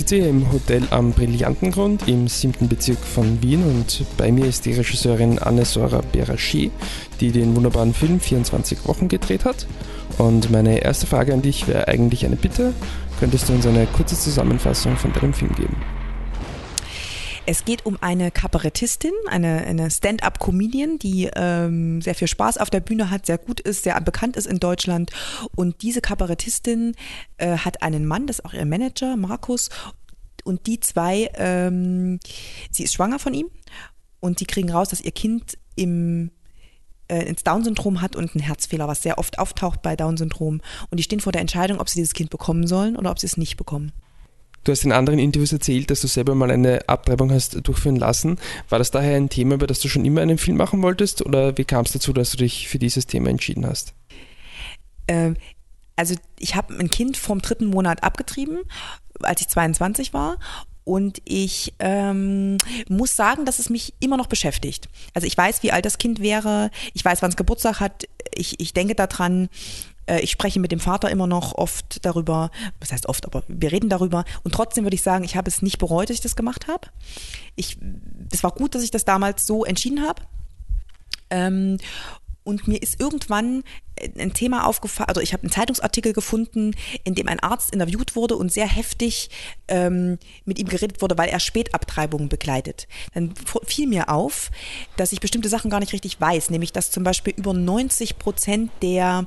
sitze hier im Hotel am Brillantengrund im siebten Bezirk von Wien und bei mir ist die Regisseurin Anne-Sora Berachi, die den wunderbaren Film 24 Wochen gedreht hat. Und meine erste Frage an dich wäre eigentlich eine Bitte. Könntest du uns eine kurze Zusammenfassung von deinem Film geben? Es geht um eine Kabarettistin, eine, eine Stand-up-Comedian, die ähm, sehr viel Spaß auf der Bühne hat, sehr gut ist, sehr bekannt ist in Deutschland. Und diese Kabarettistin äh, hat einen Mann, das ist auch ihr Manager, Markus. Und die zwei, ähm, sie ist schwanger von ihm und die kriegen raus, dass ihr Kind im äh, ins Down-Syndrom hat und einen Herzfehler, was sehr oft auftaucht bei Down-Syndrom. Und die stehen vor der Entscheidung, ob sie dieses Kind bekommen sollen oder ob sie es nicht bekommen. Du hast in anderen Interviews erzählt, dass du selber mal eine Abtreibung hast durchführen lassen. War das daher ein Thema, über das du schon immer einen Film machen wolltest oder wie kam es dazu, dass du dich für dieses Thema entschieden hast? Ähm, also ich habe ein Kind vom dritten Monat abgetrieben, als ich 22 war und ich ähm, muss sagen, dass es mich immer noch beschäftigt. Also ich weiß, wie alt das Kind wäre, ich weiß, wann es Geburtstag hat, ich, ich denke daran, ich spreche mit dem Vater immer noch oft darüber, was heißt oft, aber wir reden darüber. Und trotzdem würde ich sagen, ich habe es nicht bereut, dass ich das gemacht habe. Ich, es war gut, dass ich das damals so entschieden habe. Ähm, und mir ist irgendwann ein Thema aufgefallen, also ich habe einen Zeitungsartikel gefunden, in dem ein Arzt interviewt wurde und sehr heftig ähm, mit ihm geredet wurde, weil er Spätabtreibungen begleitet. Dann fiel mir auf, dass ich bestimmte Sachen gar nicht richtig weiß, nämlich dass zum Beispiel über 90 Prozent der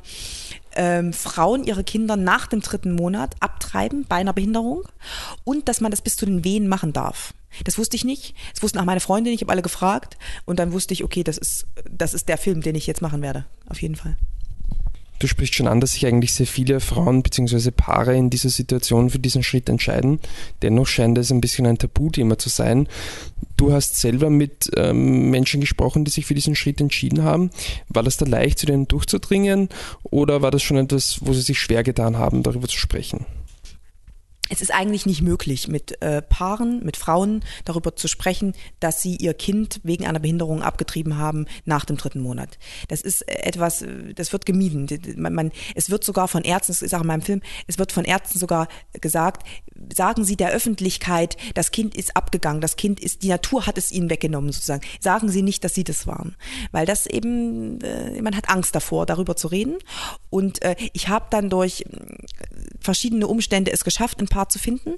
ähm, Frauen ihre Kinder nach dem dritten Monat abtreiben bei einer Behinderung und dass man das bis zu den Wehen machen darf. Das wusste ich nicht. Das wussten auch meine Freundinnen. Ich habe alle gefragt und dann wusste ich, okay, das ist, das ist der Film, den ich jetzt machen werde. Auf jeden Fall. Du sprichst schon an, dass sich eigentlich sehr viele Frauen bzw. Paare in dieser Situation für diesen Schritt entscheiden. Dennoch scheint es ein bisschen ein Tabuthema zu sein. Du hast selber mit ähm, Menschen gesprochen, die sich für diesen Schritt entschieden haben. War das da leicht, zu denen durchzudringen oder war das schon etwas, wo sie sich schwer getan haben, darüber zu sprechen? Es ist eigentlich nicht möglich, mit äh, Paaren, mit Frauen darüber zu sprechen, dass sie ihr Kind wegen einer Behinderung abgetrieben haben nach dem dritten Monat. Das ist äh, etwas, äh, das wird gemieden. Man, man, es wird sogar von Ärzten, das ist auch in meinem Film, es wird von Ärzten sogar gesagt, sagen Sie der Öffentlichkeit, das Kind ist abgegangen, das Kind ist, die Natur hat es ihnen weggenommen sozusagen. Sagen Sie nicht, dass Sie das waren. Weil das eben, äh, man hat Angst davor, darüber zu reden. Und äh, ich habe dann durch verschiedene Umstände es geschafft, ein Paar zu finden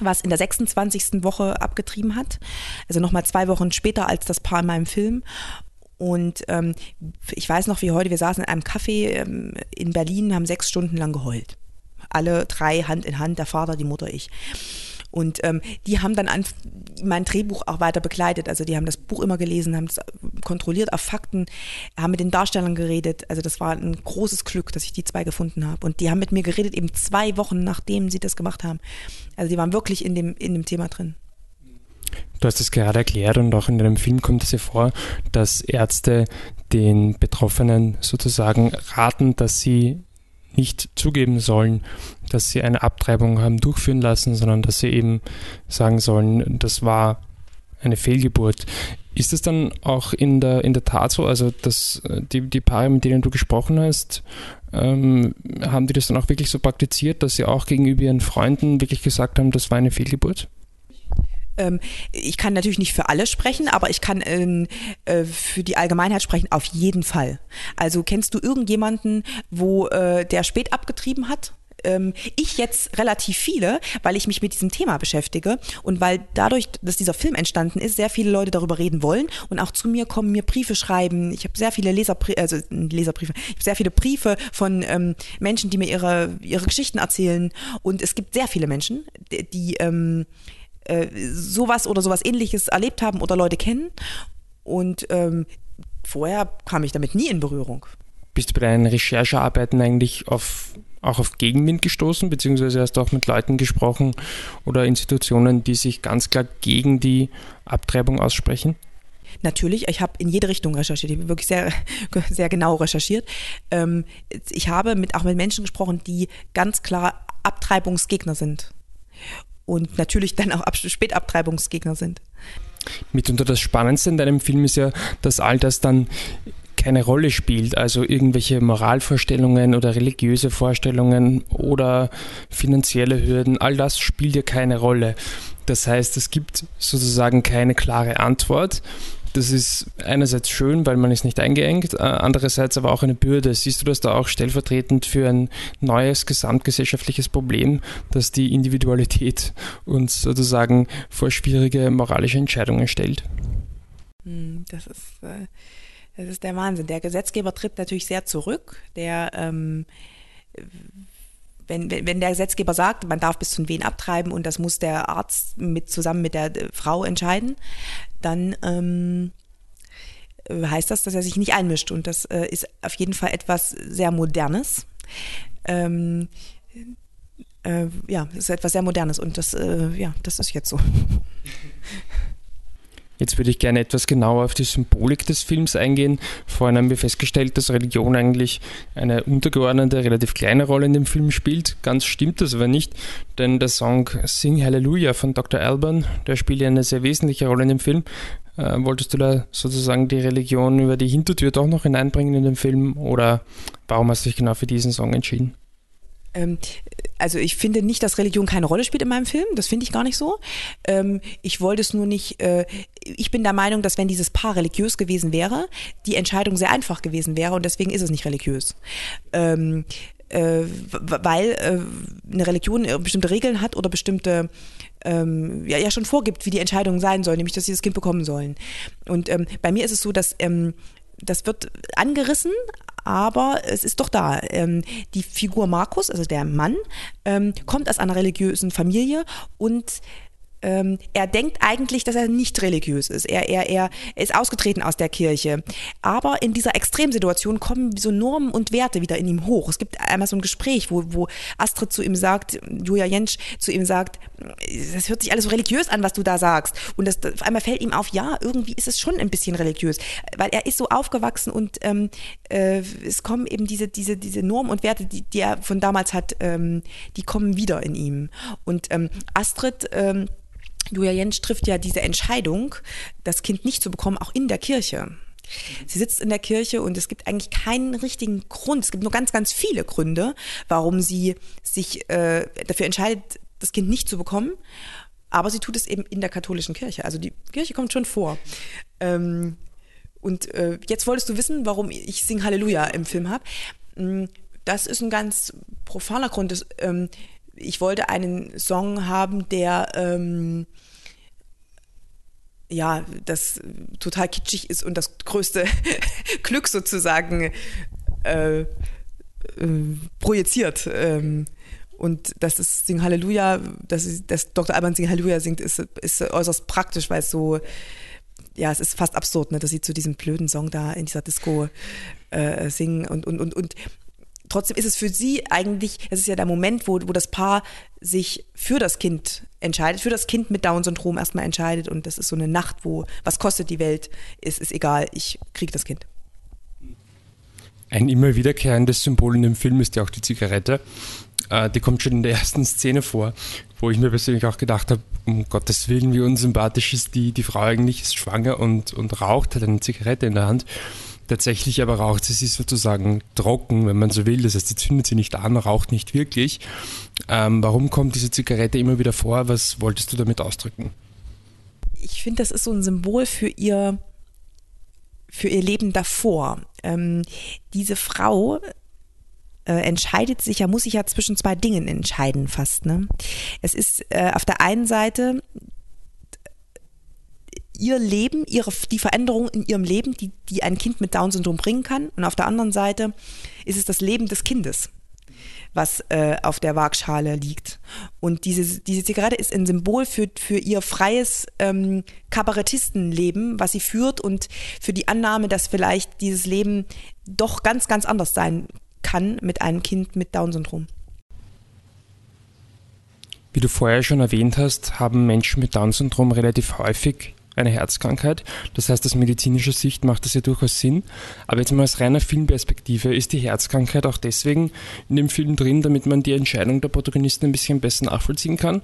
was in der 26. Woche abgetrieben hat. Also nochmal zwei Wochen später als das Paar in meinem Film. Und ähm, ich weiß noch wie heute, wir saßen in einem Café ähm, in Berlin, haben sechs Stunden lang geheult. Alle drei Hand in Hand, der Vater, die Mutter, ich. Und ähm, die haben dann an mein Drehbuch auch weiter begleitet. Also die haben das Buch immer gelesen, haben es kontrolliert auf Fakten, haben mit den Darstellern geredet. Also das war ein großes Glück, dass ich die zwei gefunden habe. Und die haben mit mir geredet eben zwei Wochen, nachdem sie das gemacht haben. Also die waren wirklich in dem, in dem Thema drin. Du hast es gerade erklärt und auch in deinem Film kommt es ja vor, dass Ärzte den Betroffenen sozusagen raten, dass sie nicht zugeben sollen, dass sie eine Abtreibung haben durchführen lassen, sondern dass sie eben sagen sollen, das war eine Fehlgeburt. Ist es dann auch in der, in der Tat so, also dass äh, die, die Paare, mit denen du gesprochen hast, ähm, haben die das dann auch wirklich so praktiziert, dass sie auch gegenüber ihren Freunden wirklich gesagt haben, das war eine Fehlgeburt? Ähm, ich kann natürlich nicht für alle sprechen, aber ich kann ähm, äh, für die Allgemeinheit sprechen, auf jeden Fall. Also kennst du irgendjemanden, wo äh, der spät abgetrieben hat? Ähm, ich jetzt relativ viele, weil ich mich mit diesem Thema beschäftige und weil dadurch, dass dieser Film entstanden ist, sehr viele Leute darüber reden wollen und auch zu mir kommen, mir Briefe schreiben. Ich habe sehr viele Leserbriefe, also Leserbriefe, ich habe sehr viele Briefe von ähm, Menschen, die mir ihre, ihre Geschichten erzählen und es gibt sehr viele Menschen, die, ähm, äh, sowas oder sowas ähnliches erlebt haben oder Leute kennen. Und ähm, vorher kam ich damit nie in Berührung. Bist du bei deinen Recherchearbeiten eigentlich auf, auch auf Gegenwind gestoßen, beziehungsweise hast du auch mit Leuten gesprochen oder Institutionen, die sich ganz klar gegen die Abtreibung aussprechen? Natürlich, ich habe in jede Richtung recherchiert, ich habe wirklich sehr, sehr genau recherchiert. Ähm, ich habe mit, auch mit Menschen gesprochen, die ganz klar Abtreibungsgegner sind und natürlich dann auch Spätabtreibungsgegner sind. Mitunter das Spannendste in deinem Film ist ja, dass all das dann keine Rolle spielt. Also irgendwelche Moralvorstellungen oder religiöse Vorstellungen oder finanzielle Hürden, all das spielt ja keine Rolle. Das heißt, es gibt sozusagen keine klare Antwort. Das ist einerseits schön, weil man ist nicht eingeengt, äh, andererseits aber auch eine Bürde. Siehst du das da auch stellvertretend für ein neues gesamtgesellschaftliches Problem, das die Individualität uns sozusagen vor schwierige moralische Entscheidungen stellt? Hm, das ist, äh, das ist der Wahnsinn. Der Gesetzgeber tritt natürlich sehr zurück. Der ähm, wenn, wenn der Gesetzgeber sagt, man darf bis zu Wehen abtreiben und das muss der Arzt mit, zusammen mit der äh, Frau entscheiden, dann ähm, heißt das, dass er sich nicht einmischt. Und das äh, ist auf jeden Fall etwas sehr Modernes. Ähm, äh, ja, das ist etwas sehr Modernes und das, äh, ja, das ist jetzt so. Jetzt würde ich gerne etwas genauer auf die Symbolik des Films eingehen. Vorhin haben wir festgestellt, dass Religion eigentlich eine untergeordnete, relativ kleine Rolle in dem Film spielt. Ganz stimmt das aber nicht, denn der Song Sing Hallelujah von Dr. Alban, der spielt ja eine sehr wesentliche Rolle in dem Film. Äh, wolltest du da sozusagen die Religion über die Hintertür doch noch hineinbringen in den Film oder warum hast du dich genau für diesen Song entschieden? Ähm, also ich finde nicht, dass Religion keine Rolle spielt in meinem Film. Das finde ich gar nicht so. Ähm, ich wollte es nur nicht. Äh, ich bin der Meinung, dass wenn dieses Paar religiös gewesen wäre, die Entscheidung sehr einfach gewesen wäre und deswegen ist es nicht religiös. Ähm, äh, weil äh, eine Religion bestimmte Regeln hat oder bestimmte ähm, ja, ja schon vorgibt, wie die Entscheidungen sein sollen, nämlich dass sie das Kind bekommen sollen. Und ähm, bei mir ist es so, dass ähm, das wird angerissen, aber es ist doch da. Ähm, die Figur Markus, also der Mann, ähm, kommt aus einer religiösen Familie und ähm, er denkt eigentlich, dass er nicht religiös ist. Er, er, er ist ausgetreten aus der Kirche. Aber in dieser Extremsituation kommen so Normen und Werte wieder in ihm hoch. Es gibt einmal so ein Gespräch, wo, wo Astrid zu ihm sagt, Julia Jentsch zu ihm sagt, das hört sich alles so religiös an, was du da sagst. Und das, auf einmal fällt ihm auf, ja, irgendwie ist es schon ein bisschen religiös. Weil er ist so aufgewachsen und ähm, äh, es kommen eben diese, diese, diese Normen und Werte, die, die er von damals hat, ähm, die kommen wieder in ihm. Und ähm, Astrid ähm, Julia Jentsch trifft ja diese Entscheidung, das Kind nicht zu bekommen, auch in der Kirche. Sie sitzt in der Kirche und es gibt eigentlich keinen richtigen Grund. Es gibt nur ganz, ganz viele Gründe, warum sie sich äh, dafür entscheidet, das Kind nicht zu bekommen. Aber sie tut es eben in der katholischen Kirche. Also die Kirche kommt schon vor. Ähm, und äh, jetzt wolltest du wissen, warum ich Sing Halleluja im Film habe. Mm, das ist ein ganz profaner Grund. Das, ähm, ich wollte einen Song haben, der ähm, ja, das total kitschig ist und das größte Glück sozusagen äh, äh, projiziert. Ähm, und das ist Sing Halleluja, das, ist, das Dr. Alban Sing Halleluja singt, ist, ist äußerst praktisch, weil es so, ja, es ist fast absurd, ne, dass sie zu diesem blöden Song da in dieser Disco äh, singen und, und, und, und trotzdem ist es für sie eigentlich, es ist ja der Moment, wo, wo das Paar sich für das Kind entscheidet, für das Kind mit Down-Syndrom erstmal entscheidet und das ist so eine Nacht, wo was kostet die Welt, ist, ist egal, ich kriege das Kind. Ein immer wiederkehrendes Symbol in dem Film ist ja auch die Zigarette. Äh, die kommt schon in der ersten Szene vor, wo ich mir persönlich auch gedacht habe, um Gottes Willen, wie unsympathisch ist die, die Frau eigentlich, ist schwanger und, und raucht, hat eine Zigarette in der Hand tatsächlich aber raucht sie sich sozusagen trocken, wenn man so will. Das heißt, sie zündet sie nicht an, raucht nicht wirklich. Ähm, warum kommt diese Zigarette immer wieder vor? Was wolltest du damit ausdrücken? Ich finde, das ist so ein Symbol für ihr, für ihr Leben davor. Ähm, diese Frau äh, entscheidet sich ja, muss sich ja zwischen zwei Dingen entscheiden fast. Ne? Es ist äh, auf der einen Seite ihr Leben, ihre, die Veränderung in ihrem Leben, die, die ein Kind mit Down-Syndrom bringen kann. Und auf der anderen Seite ist es das Leben des Kindes, was äh, auf der Waagschale liegt. Und diese, diese Zigarette ist ein Symbol für, für ihr freies ähm, Kabarettistenleben, was sie führt und für die Annahme, dass vielleicht dieses Leben doch ganz, ganz anders sein kann mit einem Kind mit Down-Syndrom. Wie du vorher schon erwähnt hast, haben Menschen mit Down-Syndrom relativ häufig eine Herzkrankheit. Das heißt, aus medizinischer Sicht macht das ja durchaus Sinn. Aber jetzt mal aus reiner Filmperspektive, ist die Herzkrankheit auch deswegen in dem Film drin, damit man die Entscheidung der Protagonisten ein bisschen besser nachvollziehen kann?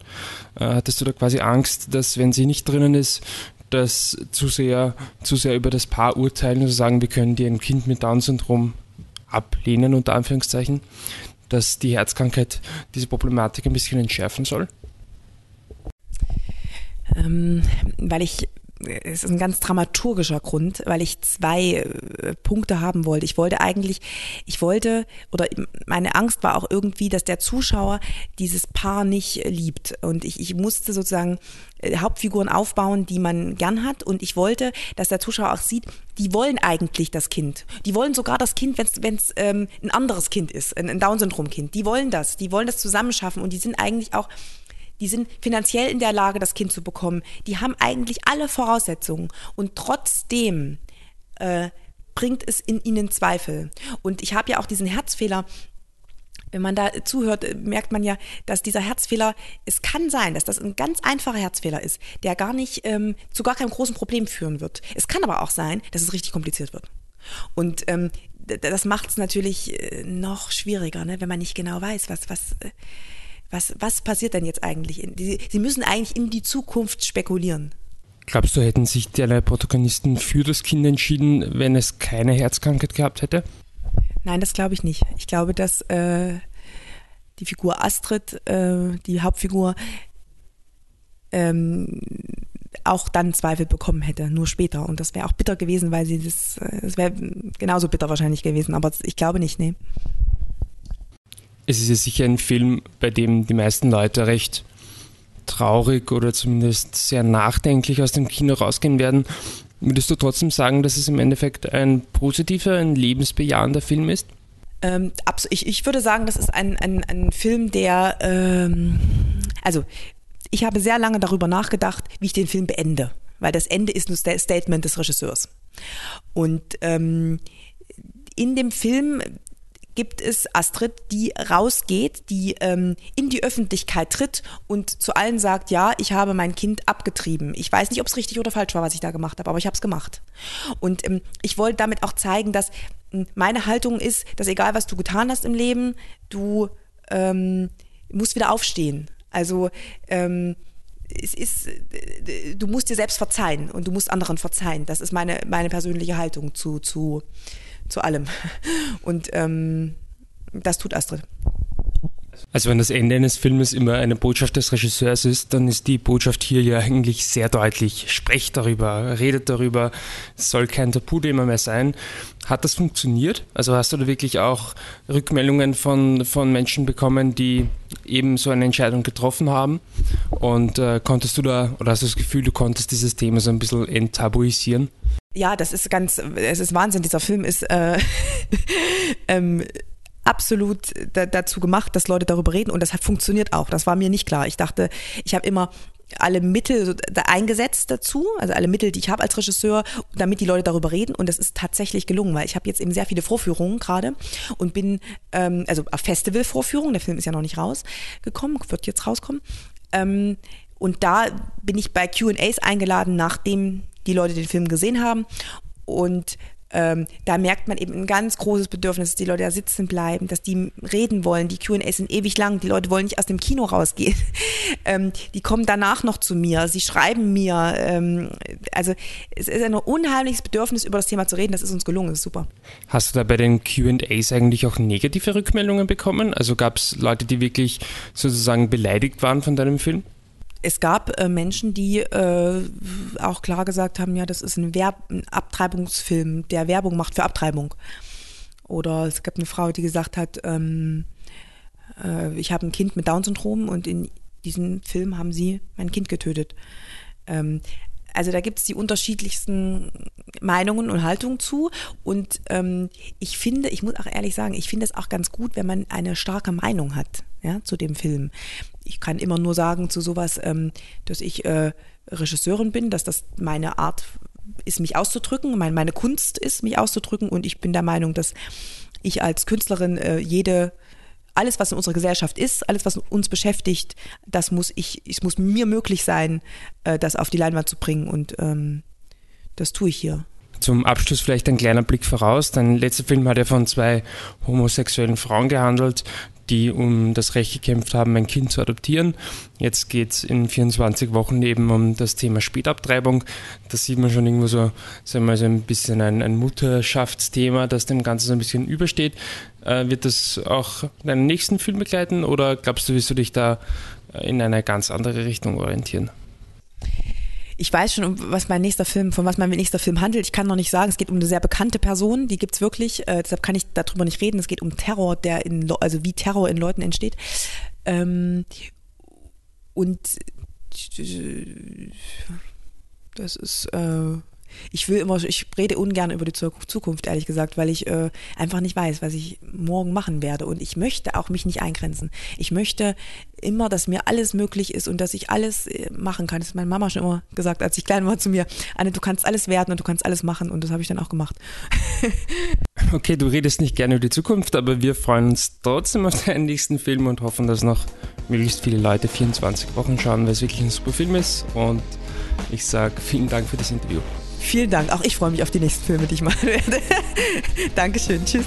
Äh, hattest du da quasi Angst, dass wenn sie nicht drinnen ist, das zu sehr, zu sehr über das Paar urteilen und sagen, wir können dir ein Kind mit Down-Syndrom ablehnen, unter Anführungszeichen, dass die Herzkrankheit diese Problematik ein bisschen entschärfen soll? Ähm, weil ich es ist ein ganz dramaturgischer Grund, weil ich zwei äh, Punkte haben wollte. Ich wollte eigentlich, ich wollte, oder meine Angst war auch irgendwie, dass der Zuschauer dieses Paar nicht liebt. Und ich, ich musste sozusagen äh, Hauptfiguren aufbauen, die man gern hat. Und ich wollte, dass der Zuschauer auch sieht, die wollen eigentlich das Kind. Die wollen sogar das Kind, wenn es ähm, ein anderes Kind ist, ein, ein Down-Syndrom-Kind. Die wollen das. Die wollen das zusammenschaffen. Und die sind eigentlich auch die sind finanziell in der Lage, das Kind zu bekommen. Die haben eigentlich alle Voraussetzungen. Und trotzdem äh, bringt es in ihnen Zweifel. Und ich habe ja auch diesen Herzfehler wenn man da zuhört, merkt man ja, dass dieser Herzfehler, es kann sein, dass das ein ganz einfacher Herzfehler ist, der gar nicht ähm, zu gar keinem großen Problem führen wird. Es kann aber auch sein, dass es richtig kompliziert wird. Und ähm, das macht es natürlich äh, noch schwieriger, ne, wenn man nicht genau weiß, was, was, äh, was, was passiert denn jetzt eigentlich? Sie, Sie müssen eigentlich in die Zukunft spekulieren. Glaubst du, hätten sich die Protagonisten für das Kind entschieden, wenn es keine Herzkrankheit gehabt hätte? Nein, das glaube ich nicht. Ich glaube, dass äh, die Figur Astrid, äh, die Hauptfigur, ähm, auch dann Zweifel bekommen hätte, nur später. Und das wäre auch bitter gewesen, weil sie das, äh, das wäre genauso bitter wahrscheinlich gewesen, aber ich glaube nicht, nee es ist ja sicher ein Film, bei dem die meisten Leute recht traurig oder zumindest sehr nachdenklich aus dem Kino rausgehen werden. Würdest du trotzdem sagen, dass es im Endeffekt ein positiver, ein lebensbejahender Film ist? Ähm, ich, ich würde sagen, das ist ein, ein, ein Film, der, ähm, also ich habe sehr lange darüber nachgedacht, wie ich den Film beende, weil das Ende ist nur Statement des Regisseurs. Und ähm, in dem Film gibt es Astrid, die rausgeht, die ähm, in die Öffentlichkeit tritt und zu allen sagt, ja, ich habe mein Kind abgetrieben. Ich weiß nicht, ob es richtig oder falsch war, was ich da gemacht habe, aber ich habe es gemacht. Und ähm, ich wollte damit auch zeigen, dass ähm, meine Haltung ist, dass egal was du getan hast im Leben, du ähm, musst wieder aufstehen. Also ähm, es ist, äh, du musst dir selbst verzeihen und du musst anderen verzeihen. Das ist meine, meine persönliche Haltung zu, zu, zu allem. Und ähm, das tut Astrid. Also wenn das Ende eines Filmes immer eine Botschaft des Regisseurs ist, dann ist die Botschaft hier ja eigentlich sehr deutlich. Sprecht darüber, redet darüber, es soll kein Tabuthema mehr sein. Hat das funktioniert? Also hast du da wirklich auch Rückmeldungen von, von Menschen bekommen, die eben so eine Entscheidung getroffen haben? Und äh, konntest du da, oder hast du das Gefühl, du konntest dieses Thema so ein bisschen enttabuisieren? Ja, das ist ganz, es ist Wahnsinn. Dieser Film ist äh, ähm, absolut dazu gemacht, dass Leute darüber reden und das hat funktioniert auch. Das war mir nicht klar. Ich dachte, ich habe immer alle Mittel eingesetzt dazu, also alle Mittel, die ich habe als Regisseur, damit die Leute darüber reden. Und das ist tatsächlich gelungen, weil ich habe jetzt eben sehr viele Vorführungen gerade und bin, ähm, also Festival-Vorführungen, der Film ist ja noch nicht rausgekommen, wird jetzt rauskommen. Ähm, und da bin ich bei QAs eingeladen, nachdem die Leute den Film gesehen haben. Und ähm, da merkt man eben ein ganz großes Bedürfnis, dass die Leute da sitzen bleiben, dass die reden wollen. Die QAs sind ewig lang, die Leute wollen nicht aus dem Kino rausgehen. ähm, die kommen danach noch zu mir, sie schreiben mir. Ähm, also es ist ein unheimliches Bedürfnis, über das Thema zu reden. Das ist uns gelungen, das ist super. Hast du da bei den QAs eigentlich auch negative Rückmeldungen bekommen? Also gab es Leute, die wirklich sozusagen beleidigt waren von deinem Film? Es gab äh, Menschen, die äh, auch klar gesagt haben, ja, das ist ein, Werb ein Abtreibungsfilm, der Werbung macht für Abtreibung. Oder es gab eine Frau, die gesagt hat, ähm, äh, ich habe ein Kind mit Down-Syndrom und in diesem Film haben sie mein Kind getötet. Ähm, also da gibt es die unterschiedlichsten Meinungen und Haltungen zu. Und ähm, ich finde, ich muss auch ehrlich sagen, ich finde es auch ganz gut, wenn man eine starke Meinung hat ja, zu dem Film. Ich kann immer nur sagen zu sowas, ähm, dass ich äh, Regisseurin bin, dass das meine Art ist, mich auszudrücken, mein, meine Kunst ist, mich auszudrücken. Und ich bin der Meinung, dass ich als Künstlerin äh, jede alles, was in unserer Gesellschaft ist, alles, was uns beschäftigt, das muss ich, es muss mir möglich sein, äh, das auf die Leinwand zu bringen und ähm, das tue ich hier. Zum Abschluss vielleicht ein kleiner Blick voraus. Dein letzter Film hat ja von zwei homosexuellen Frauen gehandelt, die um das Recht gekämpft haben, ein Kind zu adoptieren. Jetzt geht es in 24 Wochen eben um das Thema Spätabtreibung. Da sieht man schon irgendwo so, sagen wir mal, so ein bisschen ein, ein Mutterschaftsthema, das dem Ganzen so ein bisschen übersteht. Äh, wird das auch deinen nächsten Film begleiten oder glaubst du, wirst du dich da in eine ganz andere Richtung orientieren? Ich weiß schon, was mein nächster Film, von was mein nächster Film handelt. Ich kann noch nicht sagen, es geht um eine sehr bekannte Person, die gibt es wirklich, äh, deshalb kann ich darüber nicht reden. Es geht um Terror, der in, also wie Terror in Leuten entsteht. Ähm, und das ist, äh, ich will immer, ich rede ungern über die Zukunft, ehrlich gesagt, weil ich äh, einfach nicht weiß, was ich morgen machen werde. Und ich möchte auch mich nicht eingrenzen. Ich möchte immer, dass mir alles möglich ist und dass ich alles äh, machen kann. Das hat meine Mama schon immer gesagt, als ich klein war zu mir. Anne, du kannst alles werden und du kannst alles machen. Und das habe ich dann auch gemacht. okay, du redest nicht gerne über die Zukunft, aber wir freuen uns trotzdem auf deinen nächsten Film und hoffen, dass noch möglichst viele Leute 24 Wochen schauen, weil es wirklich ein super Film ist. Und ich sage vielen Dank für das Interview. Vielen Dank. Auch ich freue mich auf die nächsten Filme, die ich machen werde. Dankeschön. Tschüss.